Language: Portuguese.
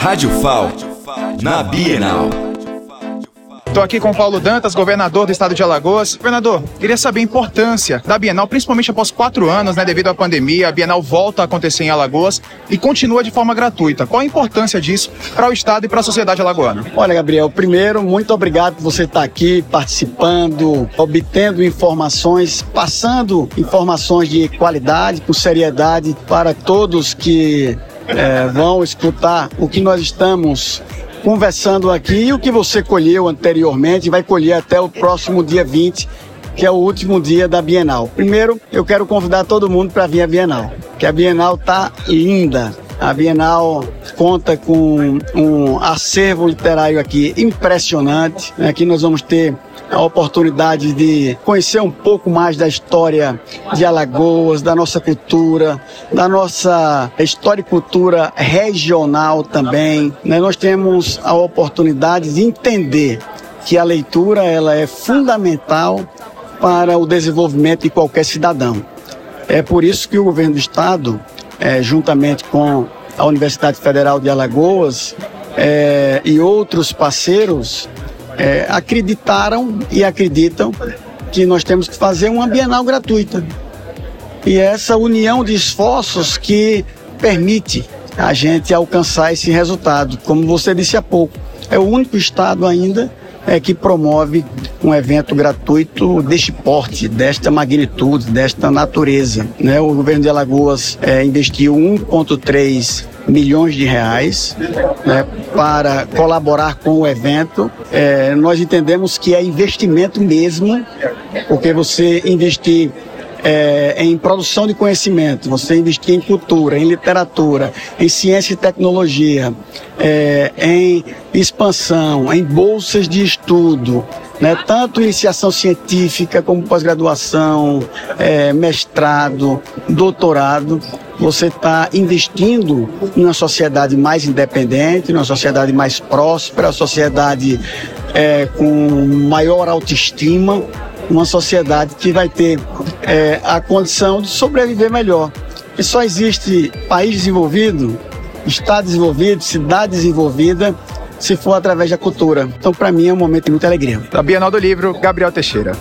Rádio FAL, na Bienal. Estou aqui com Paulo Dantas, governador do estado de Alagoas. Governador, queria saber a importância da Bienal, principalmente após quatro anos, né, devido à pandemia. A Bienal volta a acontecer em Alagoas e continua de forma gratuita. Qual a importância disso para o estado e para a sociedade alagoana? Olha, Gabriel, primeiro, muito obrigado por você estar aqui participando, obtendo informações, passando informações de qualidade, com seriedade para todos que é, vão escutar o que nós estamos conversando aqui e o que você colheu anteriormente vai colher até o próximo dia 20, que é o último dia da Bienal. Primeiro, eu quero convidar todo mundo para vir à Bienal, que a Bienal tá linda. A Bienal conta com um acervo literário aqui impressionante. Aqui nós vamos ter a oportunidade de conhecer um pouco mais da história de Alagoas, da nossa cultura, da nossa história e cultura regional também. Né? Nós temos a oportunidade de entender que a leitura ela é fundamental para o desenvolvimento de qualquer cidadão. É por isso que o governo do estado, é, juntamente com a Universidade Federal de Alagoas é, e outros parceiros, é, acreditaram e acreditam que nós temos que fazer uma Bienal gratuita. E é essa união de esforços que permite a gente alcançar esse resultado. Como você disse há pouco, é o único estado ainda é, que promove um evento gratuito deste porte, desta magnitude, desta natureza. Né? O governo de Alagoas é, investiu 1,3 milhões de reais né, para colaborar com o evento. É, nós entendemos que é investimento mesmo, porque você investir é, em produção de conhecimento, você investir em cultura, em literatura, em ciência e tecnologia, é, em expansão, em bolsas de estudo, né, tanto iniciação científica como pós-graduação, é, mestrado, doutorado, você está investindo em uma sociedade mais independente, numa sociedade mais próspera, uma sociedade é, com maior autoestima, uma sociedade que vai ter é, a condição de sobreviver melhor. E só existe país desenvolvido, estado desenvolvido, cidade desenvolvida, se for através da cultura. Então, para mim, é um momento de muita alegria. Da Bienal do Livro, Gabriel Teixeira.